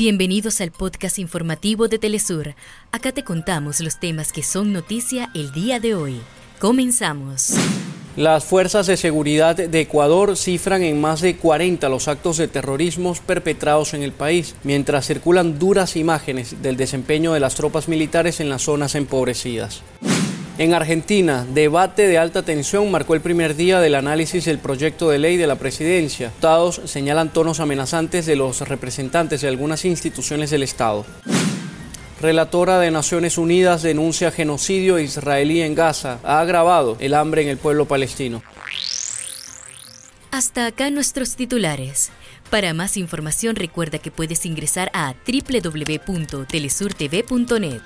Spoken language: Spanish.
Bienvenidos al podcast informativo de Telesur. Acá te contamos los temas que son noticia el día de hoy. Comenzamos. Las fuerzas de seguridad de Ecuador cifran en más de 40 los actos de terrorismo perpetrados en el país, mientras circulan duras imágenes del desempeño de las tropas militares en las zonas empobrecidas. En Argentina, debate de alta tensión marcó el primer día del análisis del proyecto de ley de la presidencia. Estados señalan tonos amenazantes de los representantes de algunas instituciones del Estado. Relatora de Naciones Unidas denuncia genocidio israelí en Gaza. Ha agravado el hambre en el pueblo palestino. Hasta acá nuestros titulares. Para más información recuerda que puedes ingresar a www.telesurtv.net.